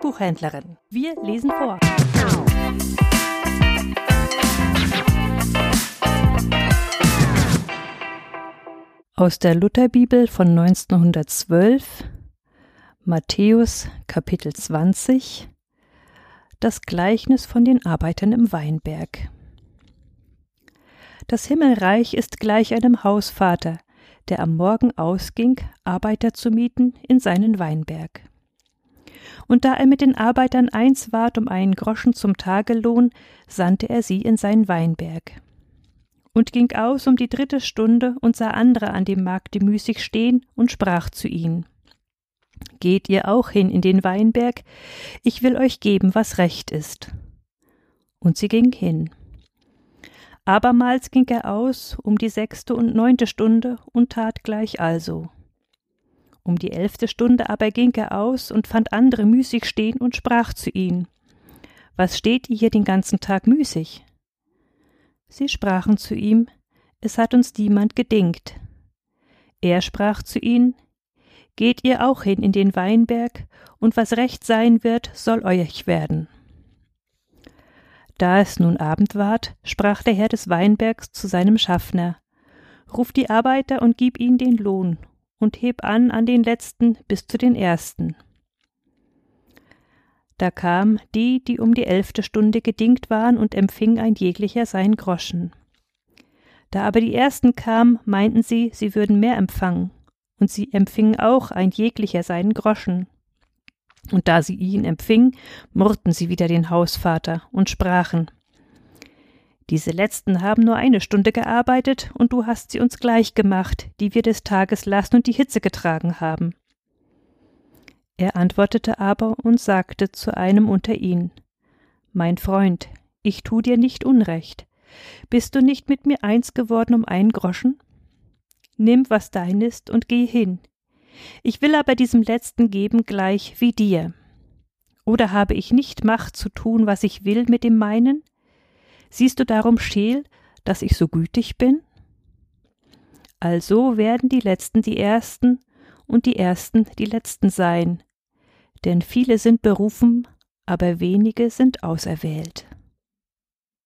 Buchhändlerin. Wir lesen vor. Aus der Lutherbibel von 1912 Matthäus Kapitel 20 Das Gleichnis von den Arbeitern im Weinberg Das Himmelreich ist gleich einem Hausvater, der am Morgen ausging, Arbeiter zu mieten in seinen Weinberg. Und da er mit den Arbeitern eins ward um einen Groschen zum Tagelohn, sandte er sie in seinen Weinberg. Und ging aus um die dritte Stunde und sah andere an dem Markte müßig stehen und sprach zu ihnen. Geht ihr auch hin in den Weinberg, ich will euch geben, was recht ist. Und sie ging hin. Abermals ging er aus um die sechste und neunte Stunde und tat gleich also. Um die elfte Stunde aber ging er aus und fand andere müßig stehen und sprach zu ihnen. Was steht ihr hier den ganzen Tag müßig? Sie sprachen zu ihm, es hat uns niemand gedingt. Er sprach zu ihnen, Geht ihr auch hin in den Weinberg, und was recht sein wird, soll euch werden. Da es nun Abend ward, sprach der Herr des Weinbergs zu seinem Schaffner, Ruf die Arbeiter und gib ihnen den Lohn, und heb an an den letzten bis zu den ersten. Da kam die, die um die elfte Stunde gedingt waren, und empfing ein jeglicher seinen Groschen. Da aber die ersten kamen, meinten sie, sie würden mehr empfangen, und sie empfingen auch ein jeglicher seinen Groschen. Und da sie ihn empfingen, murrten sie wieder den Hausvater und sprachen Diese letzten haben nur eine Stunde gearbeitet, und du hast sie uns gleich gemacht, die wir des Tages lassen und die Hitze getragen haben. Er antwortete aber und sagte zu einem unter ihnen Mein Freund, ich tu dir nicht Unrecht. Bist du nicht mit mir eins geworden um einen Groschen? Nimm, was dein ist, und geh hin. Ich will aber diesem Letzten geben gleich wie dir. Oder habe ich nicht Macht zu tun, was ich will mit dem meinen? Siehst du darum scheel, dass ich so gütig bin? Also werden die Letzten die Ersten und die Ersten die Letzten sein. Denn viele sind berufen, aber wenige sind auserwählt.